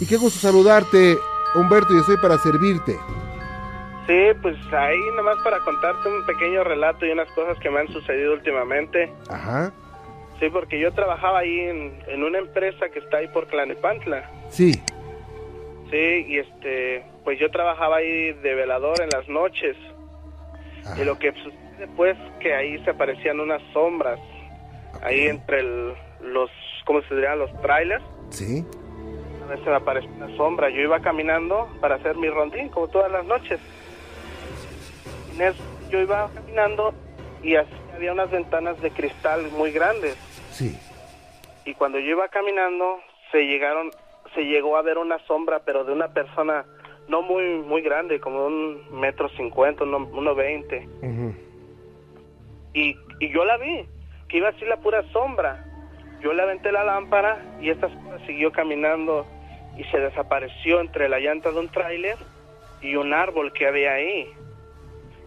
Y qué gusto saludarte, Humberto, y estoy para servirte. Sí, pues ahí nomás para contarte un pequeño relato y unas cosas que me han sucedido últimamente. Ajá. Sí, porque yo trabajaba ahí en, en una empresa que está ahí por Clanepantla. Sí. Sí, y este, pues yo trabajaba ahí de velador en las noches. Y lo que sucede pues que ahí se aparecían unas sombras, ahí entre el- los, ¿cómo se diría? Los trailers. Sí. A veces me apareció una sombra. Yo iba caminando para hacer mi rondín, como todas las noches. En eso yo iba caminando y así había unas ventanas de cristal muy grandes. Sí. Y cuando yo iba caminando, se llegaron, se llegó a ver una sombra, pero de una persona no muy muy grande, como un metro cincuenta, uno, uno veinte. Y, y yo la vi, que iba así la pura sombra. Yo le aventé la lámpara y esta sombra siguió caminando y se desapareció entre la llanta de un tráiler y un árbol que había ahí.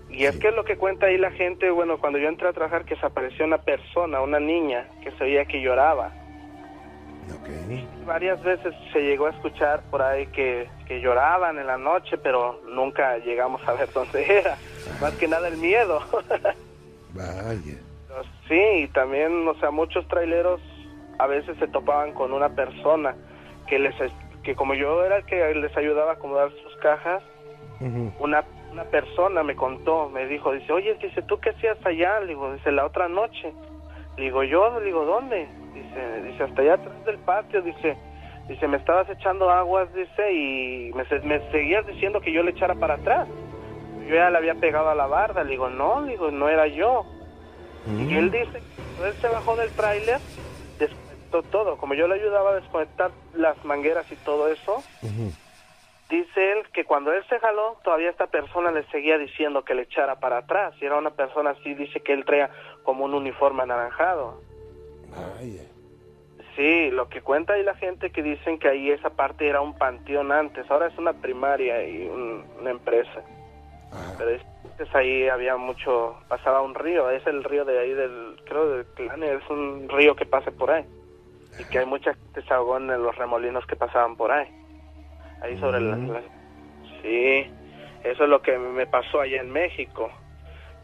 Y es que es lo que cuenta ahí la gente, bueno, cuando yo entré a trabajar que se apareció una persona, una niña, que se veía que lloraba. Varias veces se llegó a escuchar por ahí que, que lloraban en la noche, pero nunca llegamos a ver dónde era. Más que nada el miedo. Vaya. Sí, y también, o sea, muchos traileros a veces se topaban con una persona que les que como yo era el que les ayudaba a acomodar sus cajas, una, una persona me contó, me dijo, dice, oye, dice, ¿tú qué hacías allá? Le digo, dice, la otra noche. Le digo, yo, le digo, ¿dónde? Dice, dice, hasta allá atrás del patio, dice, dice, me estabas echando aguas, dice, y me, se- me seguías diciendo que yo le echara para atrás. Yo ya le había pegado a la barda, le digo, no, le digo, no era yo. Y él dice, él se bajó del tráiler, desconectó todo. Como yo le ayudaba a desconectar las mangueras y todo eso, dice él que cuando él se jaló, todavía esta persona le seguía diciendo que le echara para atrás. Y era una persona así, dice que él traía como un uniforme anaranjado. Sí, lo que cuenta ahí la gente que dicen que ahí esa parte era un panteón antes, ahora es una primaria y un- una empresa. Pero antes ahí había mucho, pasaba un río, es el río de ahí del, creo del Clane, es un río que pasa por ahí. Y que hay mucha gente se ahogó en los remolinos que pasaban por ahí. Ahí sobre la, la- Sí, eso es lo que me pasó allá en México.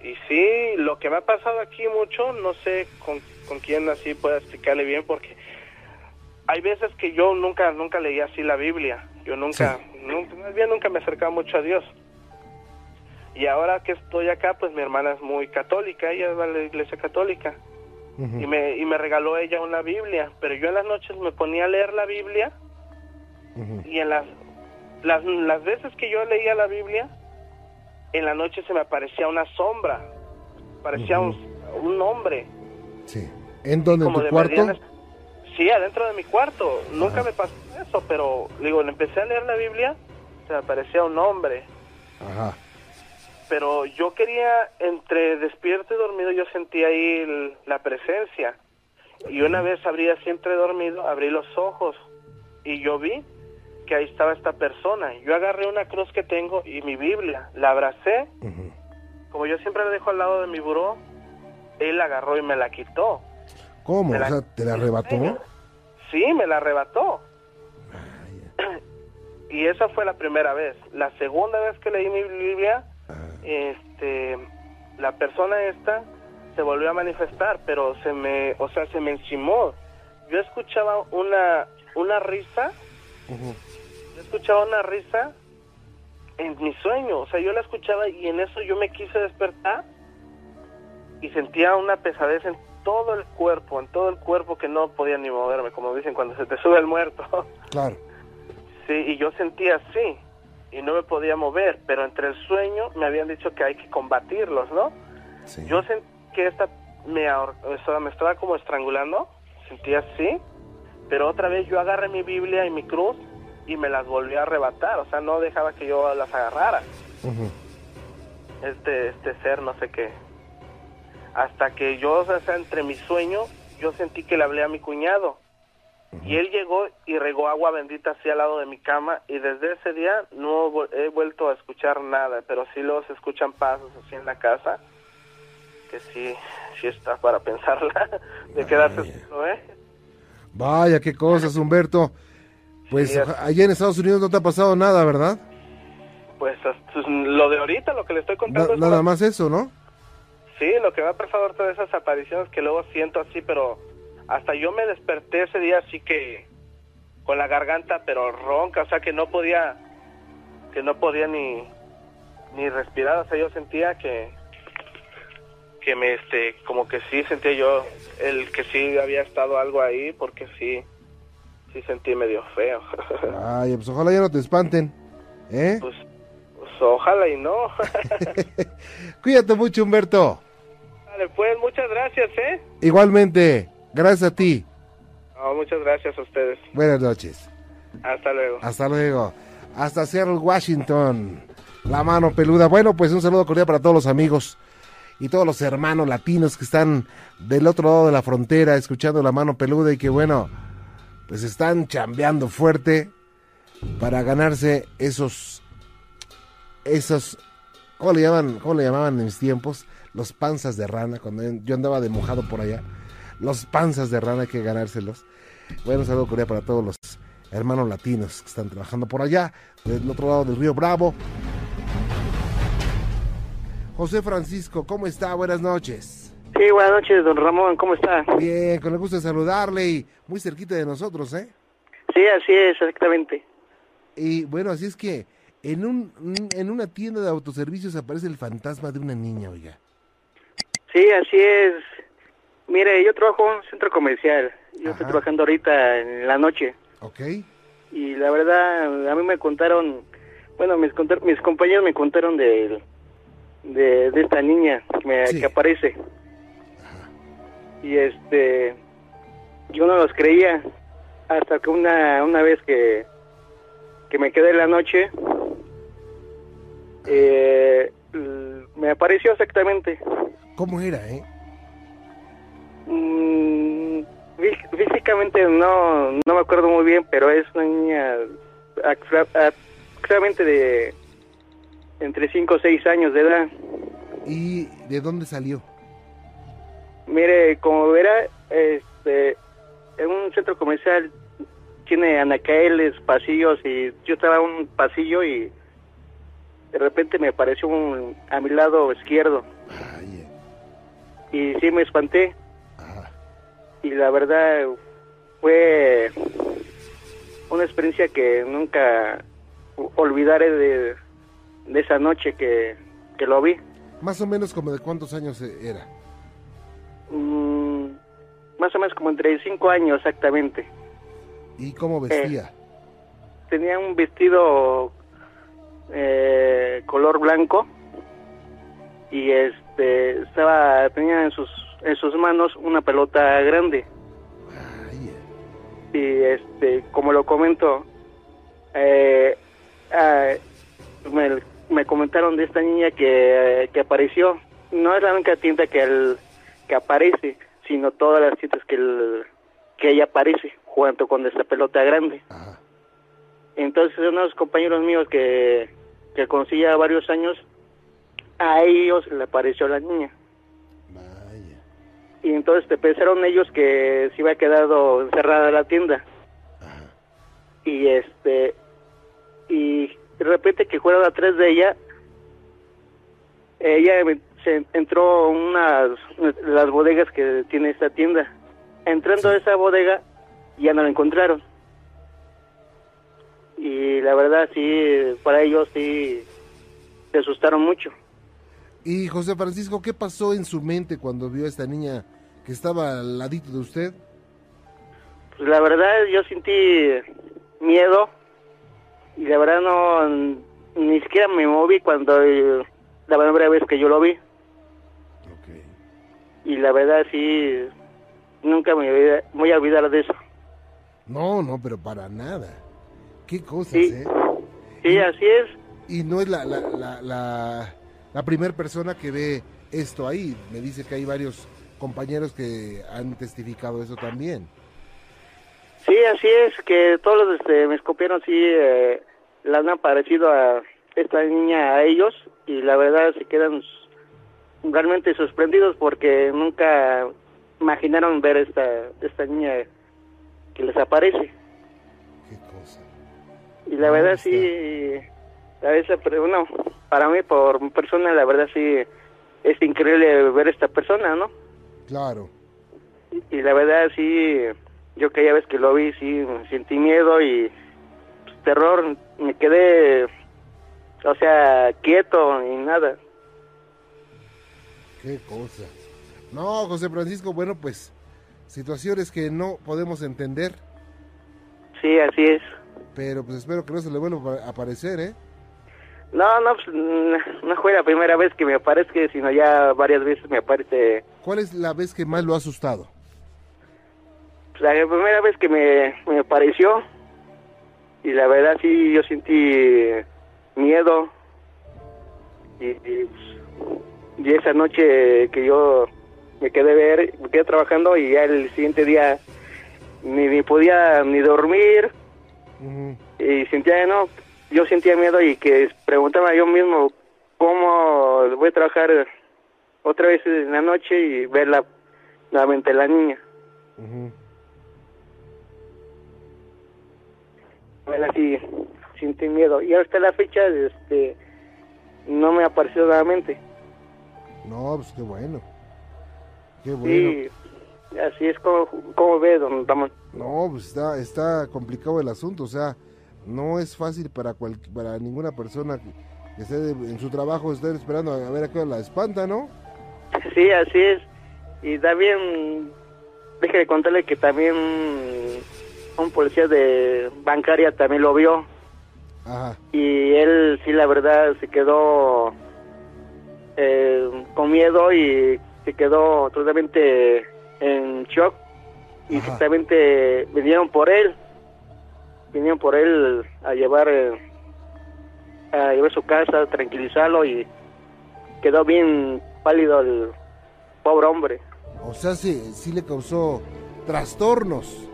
Y sí, lo que me ha pasado aquí mucho, no sé con, con quién así pueda explicarle bien, porque hay veces que yo nunca nunca leí así la Biblia. Yo nunca, nunca, más bien nunca me acercaba mucho a Dios. Y ahora que estoy acá, pues mi hermana es muy católica, ella va a la iglesia católica. Y me, y me regaló ella una Biblia, pero yo en las noches me ponía a leer la Biblia y en las, las, las veces que yo leía la Biblia, en la noche se me aparecía una sombra, parecía un, un hombre. Sí. ¿En dónde? ¿En tu cuarto? medianas- Sí, adentro de mi cuarto. Nunca me pasó eso, pero digo, empecé a leer la Biblia, se me aparecía un hombre. Ajá. Pero yo quería, entre despierto y dormido, yo sentía ahí el- la presencia. Y una vez abrí así entre dormido, abrí los ojos y yo vi que ahí estaba esta persona. Yo agarré una cruz que tengo y mi Biblia, la abracé. Como yo siempre la dejo al lado de mi buró, él la agarró y me la quitó. ¿Cómo? Me O la- sea, ¿te la arrebató? Sí, me la arrebató. Y esa fue la primera vez. La segunda vez que leí mi Biblia, este, la persona esta se volvió a manifestar, pero se me, o sea, se me encimó. Yo escuchaba una, una risa, yo escuchaba una risa en mi sueño, o sea, yo la escuchaba y en eso yo me quise despertar y sentía una pesadez en todo el cuerpo, en todo el cuerpo que no podía ni moverme, como dicen cuando se te sube el muerto. Claro. Sí, y yo sentía así y no me podía mover, pero entre el sueño me habían dicho que hay que combatirlos, ¿no? Yo sentí que esta me, ahor- o sea, me estaba como estrangulando, sentía así, pero otra vez yo agarré mi Biblia y mi cruz y me las volví a arrebatar, o sea, no dejaba que yo las agarrara. Este, este ser, no sé qué. Hasta que yo, o sea, entre mi sueño, yo sentí que le hablé a mi cuñado. Y él llegó y regó agua bendita así al lado de mi cama y desde ese día no he vuelto a escuchar nada, pero sí luego se escuchan pasos así en la casa, que sí, sí está para pensarla, de quedarse solo, ¿eh? Vaya, qué cosas, Humberto. Pues allá en Estados Unidos no te ha pasado nada, ¿verdad? Pues, pues lo de ahorita, lo que le estoy contando. nada más eso, ¿no? Sí, lo que me ha pasado ahorita de esas apariciones que luego siento así, pero hasta yo me desperté ese día así que con la garganta pero ronca, o sea que no podía que no podía ni ni respirar, o sea, yo sentía que que me este como que sí sentía yo el que sí había estado algo ahí porque sí sí sentí medio feo. Ay, pues ojalá ya no te espanten. ¿Eh? Pues, pues ojalá y no. Cuídate mucho, Humberto. Vale, pues muchas gracias, ¿eh? Igualmente, gracias a ti. muchas gracias a ustedes. Buenas noches. Hasta luego. Hasta luego. Hasta Seattle, Washington. La mano peluda. Bueno, pues un saludo cordial para todos los amigos y todos los hermanos latinos que están del otro lado de la frontera escuchando la mano peluda y que bueno, pues están chambeando fuerte para ganarse esos, esos, ¿cómo le llaman? ¿Cómo le llamaban en mis tiempos? Los panzas de rana, cuando yo andaba de mojado por allá. Los panzas de rana hay que ganárselos. Bueno, un saludo cordial para todos los hermanos latinos que están trabajando por allá, del otro lado del río Bravo. José Francisco, ¿cómo está? Buenas noches. Sí, buenas noches, don Ramón, ¿cómo está? Bien, con el gusto de saludarle y muy cerquita de nosotros, ¿eh? Sí, así es, exactamente. Y bueno, así es que en, un, en una tienda de autoservicios aparece el fantasma de una niña, oiga. Sí, así es. Mire, yo trabajo en un centro comercial. Yo estoy trabajando ahorita en la noche. Ok. Y la verdad, a mí me contaron, bueno, mis, mis compañeros me contaron de de, esta niña que, me, que aparece. Y este, yo no los creía hasta que una, una vez que, que me quedé en la noche, eh, me apareció exactamente. ¿Cómo era, eh? Mm, físicamente no, no me acuerdo muy bien, pero es una niña exactamente de entre 5 o 6 años de edad. ¿Y de dónde salió? Mire, como verá, este, en un centro comercial tiene anaqueles, pasillos, y yo estaba en un pasillo y de repente me apareció un, a mi lado izquierdo. Y sí me espanté. Y la verdad fue una experiencia que nunca olvidaré de, de esa noche que, lo vi. Más o menos como de cuántos años era. Mm, más o menos como entre cinco años exactamente. ¿Y cómo vestía? Eh, tenía un vestido eh, color blanco y este estaba tenía en sus en sus manos una pelota grande. Y este como lo comento eh, ah, me, me comentaron de esta niña que, que apareció. No es la única tienda que, el, que aparece, sino todas las tiendas que, el, que ella aparece, junto con esta pelota grande. Entonces, unos compañeros míos que, que conocí ya varios años, a ellos le apareció la niña. Y entonces te pensaron ellos que se iba quedado encerrada la tienda. Y este, y de repente que fueron atrás de ella, ella se entró unas las bodegas que tiene esta tienda. Entrando a esa bodega ya no la encontraron. Y la verdad sí, para ellos sí se asustaron mucho. Y José Francisco, ¿qué pasó en su mente cuando vio a esta niña que estaba al ladito de usted? Pues la verdad yo sentí miedo, y la verdad no, ni siquiera me moví cuando eh, la primera vez que yo lo vi. Y la verdad sí, nunca me voy a olvidar de eso. No, no, pero para nada. Qué cosas, sí. ¿eh? Sí, así es. Y no es la, la, la, la, la primera persona que ve esto ahí. Me dice que hay varios compañeros que han testificado eso también. Sí, así es, que todos los este, me escopieron, sí, eh, la han parecido a esta niña a ellos y la verdad se quedan realmente sorprendidos porque nunca imaginaron ver esta esta niña que les aparece. Qué cosa. Y la verdad sí, a veces, pero bueno, para mí, por persona, la verdad sí, es increíble ver esta persona, ¿no? Claro. Y la verdad sí, yo que ya ves que lo vi, sí, sentí miedo y pues, terror, me quedé, o sea, quieto y nada. Qué cosa. No, José Francisco, bueno, pues situaciones que no podemos entender. Sí, así es. Pero pues espero que no se le vuelva a aparecer, ¿eh? No, no, pues, no fue la primera vez que me aparece, sino ya varias veces me aparece. ¿Cuál es la vez que más lo ha asustado? Pues, la primera vez que me, me apareció, y la verdad sí, yo sentí miedo. Y, y, y esa noche que yo me quedé ver, me quedé trabajando y ya el siguiente día ni, ni podía ni dormir. Y sentía, no, yo sentía miedo y que preguntaba yo mismo cómo voy a trabajar otra vez en la noche y verla nuevamente la niña. Bueno, así sentí miedo. Y hasta la fecha este no me ha aparecido nuevamente. No, pues qué bueno. Qué bueno. Sí, así es como, como ve, don Ramón. No, pues está, está complicado el asunto, o sea, no es fácil para cual, para ninguna persona que, que esté de- en su trabajo, estar esperando a ver a qué hora la espanta, ¿no? Sí, así es. Y también, déjeme contarle que también un policía de bancaria también lo vio. Ajá. Y él, sí, la verdad, se quedó eh, con miedo y se quedó totalmente en shock. Y Ajá. totalmente vinieron por él. Vinieron por él a llevar, eh, a llevar su casa, tranquilizarlo y quedó bien pálido el pobre hombre. O sea, sí, sí le causó trastornos.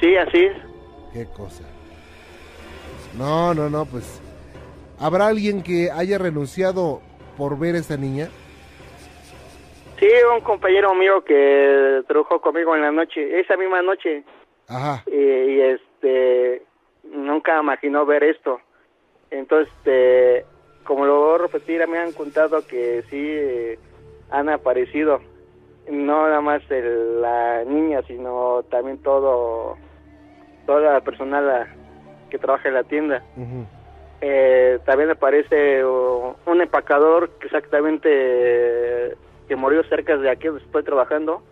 Sí, así es. Qué cosa. No, no, no, pues. ¿Habrá alguien que haya renunciado por ver a esta niña? Sí, un compañero mío que trabajó conmigo en la noche, esa misma noche, Ajá. y, y, este, nunca imaginó ver esto. Entonces, este, como lo voy a repetir, me han contado que sí han aparecido, no nada más el- la niña, sino también todo, toda la personal que trabaja en la tienda. Eh, también aparece un empacador que exactamente que murió cerca de aquí donde estoy trabajando,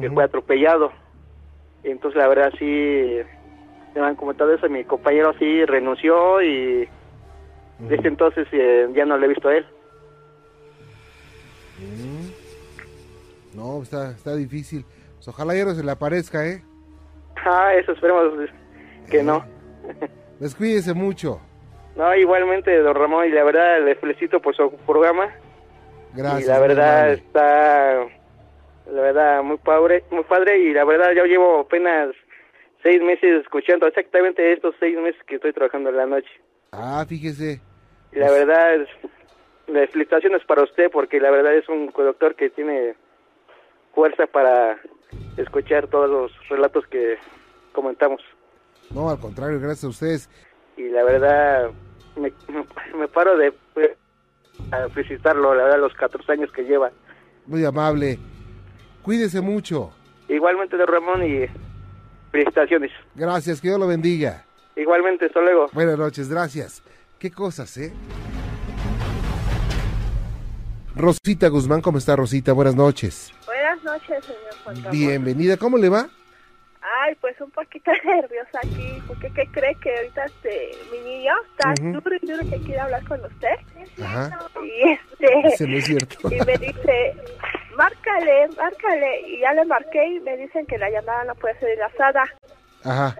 que fue atropellado. Entonces la verdad sí me han comentado eso, mi compañero sí renunció y desde entonces eh, ya no le he visto a él. Mm. No, está, está difícil. Pues ojalá ya no se le aparezca, ¿eh? Ah, eso esperemos que no. Descuídese mucho. No, igualmente, don Ramón, y la verdad le felicito por su programa. Gracias. y la verdad está, la verdad, muy padre, muy padre, y la verdad yo llevo apenas seis meses escuchando, exactamente estos seis meses que estoy trabajando en la noche. Ah, fíjese. Y la verdad, es, las felicitaciones para usted, porque la verdad es un conductor que tiene fuerza para escuchar todos los relatos que comentamos. No, al contrario, gracias a ustedes. Y la verdad, me, me paro de a felicitarlo, la verdad, los 14 años que lleva. Muy amable. Cuídese mucho. Igualmente, de Ramón, y felicitaciones. Gracias, que Dios lo bendiga. Igualmente, hasta luego. Buenas noches, gracias. Qué cosas, ¿eh? Rosita Guzmán, ¿cómo está Rosita? Buenas noches. Buenas noches, señor Juan Ramón. Bienvenida, ¿cómo le va? Ay, pues un poquito nerviosa aquí, porque ¿qué cree que ahorita este, mi niño está duro y duro que quiere hablar con usted? Ajá. Y este, Ese no es cierto. y me dice, márcale, márcale, y ya le marqué y me dicen que la llamada no puede ser enlazada. Ajá.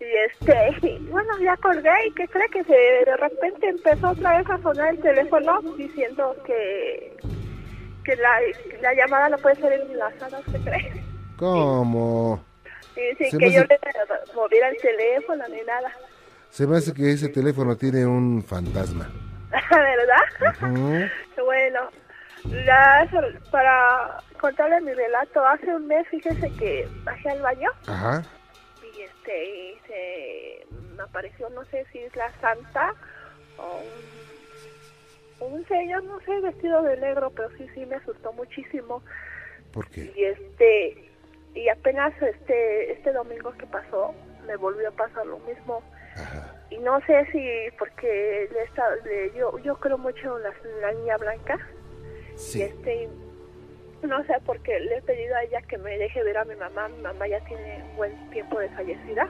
Y este, y bueno, ya colgué y ¿qué cree que se, de repente empezó otra vez a sonar el teléfono diciendo que que la, la llamada no puede ser enlazada, ¿usted cree? ¿Cómo? Y sin que yo le moviera el teléfono ni nada. Se me hace que ese teléfono tiene un fantasma. ¿Verdad? Bueno, ya so- para contarle mi relato, hace un mes, fíjese que bajé al baño Ajá. Y este y se me apareció no sé si es la santa o un, un señor no sé vestido de negro pero sí sí me asustó muchísimo ¿Por qué? y este y apenas este este domingo que pasó me volvió a pasar lo mismo Ajá. y no sé si porque le está, le- yo yo creo mucho en la, en la niña blanca y Sí. este no sé porque le he pedido a ella que me deje ver a mi mamá. Mi mamá ya tiene un buen tiempo de fallecida.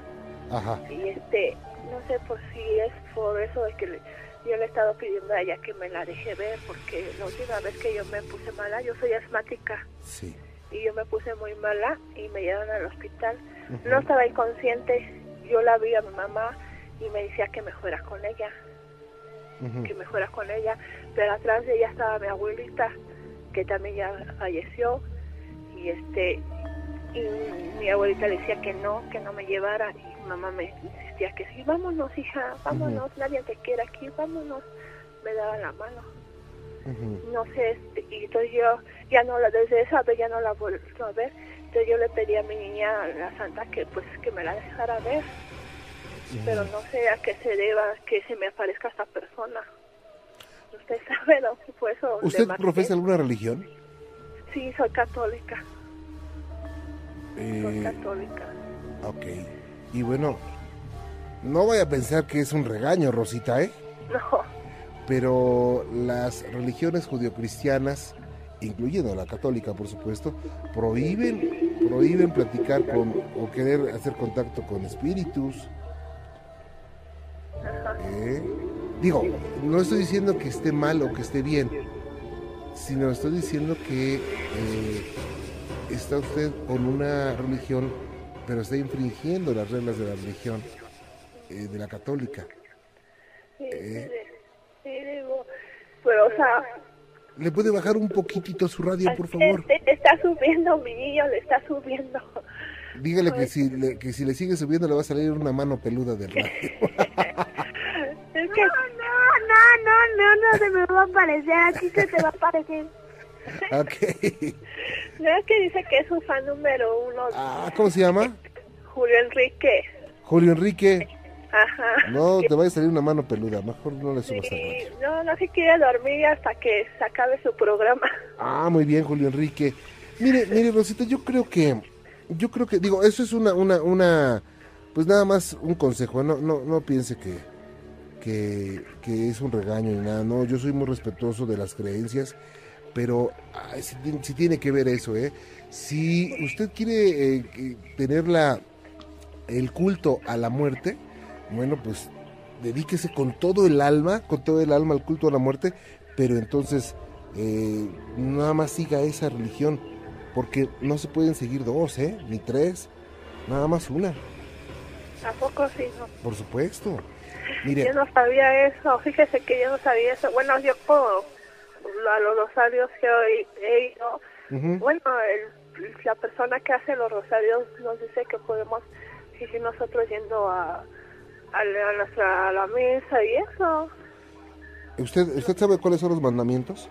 Ajá. y este no sé por si es por eso de que le- yo le he estado pidiendo a ella que me la deje ver porque la última vez que yo me puse mala yo soy asmática. Sí. y yo me puse muy mala y me llevaron al hospital. No estaba inconsciente. Yo la vi a mi mamá y me decía que me fuera con ella. Que me fuera con ella, pero atrás de ella estaba mi abuelita, que también ya falleció, y este y mi abuelita le decía que no, que no me llevara, y mamá me insistía que sí, vámonos hija, vámonos, nadie te quiere aquí, vámonos, me daba la mano, no sé, este, y entonces yo ya no la, desde esa vez ya no la vuelto a ver, entonces yo le pedí a mi niña, a la santa, que pues que me la dejara ver, pero no sé a qué se deba que se me aparezca esta persona. Usted sabe, ¿no? Por eso le ¿Usted profesa alguna religión? Sí, soy católica, soy Eh, católica. ok. Y bueno, no vaya a pensar que es un regaño, Rosita, ¿eh? No, Pero las religiones judio-cristianas, incluyendo la católica, por supuesto, prohíben, prohíben platicar con o querer hacer contacto con espíritus. ¿eh? Digo, no estoy diciendo que esté mal o que esté bien, sino estoy diciendo que eh, está usted con una religión, pero está infringiendo las reglas de la religión eh, de la católica. Eh. pero o sea, ¿Le puede bajar un poquitito su radio, por favor? este, está subiendo mi niño, le está subiendo. Dígale que Pues- si, le, que si le sigue subiendo le va a salir una mano peluda del radio. No, no, se me va a aparecer, aquí se te va a aparecer. ok. no es que dice que es un fan número uno, Ah, ¿Cómo se llama? Julio Enrique. Julio Enrique. Ajá. No, te va a salir una mano peluda. Mejor no le subas Sí, radio. no, no se quiere dormir hasta que se acabe su programa. Ah, muy bien, Julio Enrique. Mire, mire, Rosita, yo creo que, yo creo que, digo, eso es una, una, una, pues nada más un consejo, no, no, no piense que, que, es un regaño ni nada, no, yo soy muy respetuoso de las creencias, pero sí, tiene- que ver eso, ¿eh? Si usted quiere eh, tener la, el culto a la muerte, bueno, pues dedíquese con todo el alma, con todo el alma al culto a la muerte, pero entonces eh, nada más siga esa religión, porque no se pueden seguir dos, ¿eh? Ni tres, nada más una, ¿A poco sí? No? por supuesto. Mire, Yo no sabía eso, fíjese que yo no sabía eso. Bueno, yo por a los rosarios que hoy he ido, bueno, el- la persona que hace los rosarios nos dice que podemos seguir nosotros yendo a, a, la, a nuestra a la misa y eso. ¿usted, ¿usted sabe cuáles son los mandamientos?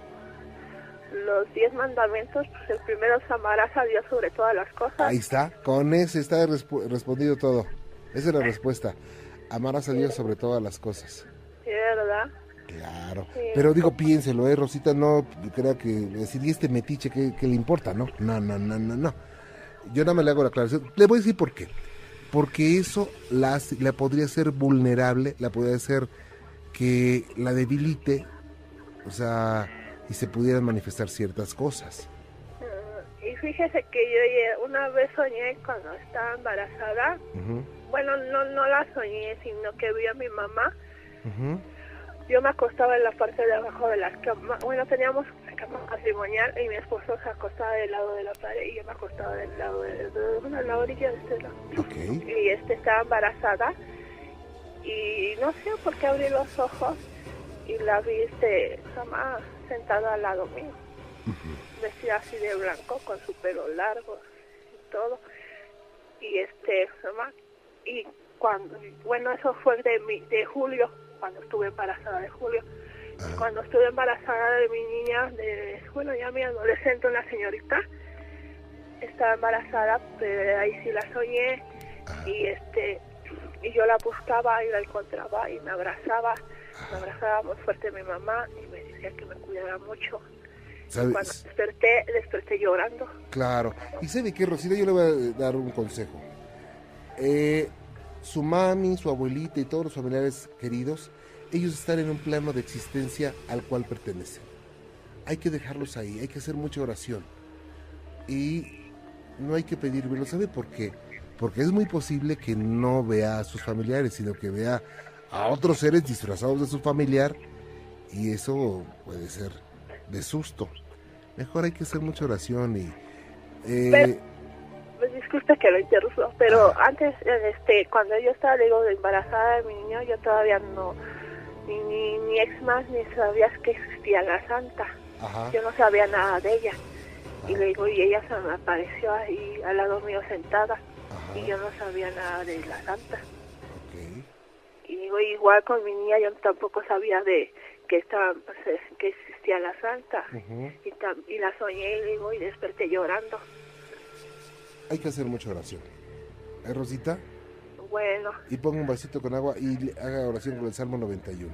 Los diez mandamientos, pues el primero es amarás a Dios sobre todas las cosas. Ahí está, con ese está respondido todo. Esa es la respuesta. Amarás a Dios sobre todas las cosas. Sí, ¿verdad? Claro. Sí. Pero digo, piénselo, ¿eh, Rosita? No crea que decir, ¿y este metiche qué, qué le importa? No, no, no, no, no, no. Yo nada más le hago la aclaración. Le voy a decir por qué. Porque eso la, la podría ser vulnerable, la podría hacer que la debilite, o sea, y se pudieran manifestar ciertas cosas. Y fíjese que yo una vez soñé cuando estaba embarazada. Bueno, no, no la soñé, sino que vi a mi mamá. Yo me acostaba en la parte de abajo de la cama. Bueno, teníamos una cama matrimonial y mi esposo se acostaba del lado de la pared y yo me acostaba del lado de, de- bueno, la orilla de este lado. Y este estaba embarazada y no sé por qué abrí los ojos y la vi este mamá sentada al lado mío. Vestida así de blanco con su pelo largo y todo. Y este mamá y cuando bueno eso fue de mi, de julio cuando estuve embarazada de julio Ajá. cuando estuve embarazada de mi niña de bueno ya mi adolescente una señorita estaba embarazada pero ahí sí la soñé y este y yo la buscaba y la encontraba y me abrazaba, me abrazaba muy fuerte mi mamá y me decía que me cuidara mucho. Cuando desperté, desperté llorando. Claro. ¿Y sabe qué, Rosita? Yo le voy a dar un consejo. Eh, su mami, su abuelita y todos los familiares queridos, ellos están en un plano de existencia al cual pertenecen. Hay que dejarlos ahí, hay que hacer mucha oración. Y no hay que pedir. ¿Sabe por qué? Porque es muy posible que no vea a sus familiares, sino que vea a otros seres disfrazados de su familiar y eso puede ser de susto. Mejor hay que hacer mucha oración y... Eh, pues disculpe que lo interrumpa, pero antes, este, cuando yo estaba, digo, embarazada de mi niño, yo todavía no, ni, ni, ex más ni sabías que existía la santa. Yo no sabía nada de ella. Y le digo, y ella se me apareció ahí al lado mío sentada. Y yo no sabía nada de la santa. Y digo, igual con mi niña yo tampoco sabía de que estaba, pues, que existía la santa. y, y la soñé y digo, y desperté llorando. Hay que hacer mucha oración. ¿Eh, Rosita? Bueno. Y ponga un vasito con agua y haga oración con el Salmo 91.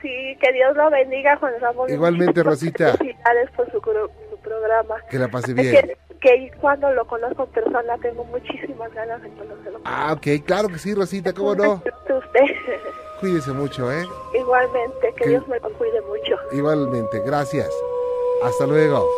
Sí, que Dios lo bendiga Juan Igualmente, Rosita. Felicidades por su, su, programa. Que la pase bien. Que, cuando lo conozco en persona tengo muchísimas ganas de conocerlo. Ah, ok, claro que sí, Rosita, ¿cómo no? Usted. Cuídese mucho, ¿eh? Igualmente, que, Dios me cuide mucho. Igualmente, gracias. Hasta luego.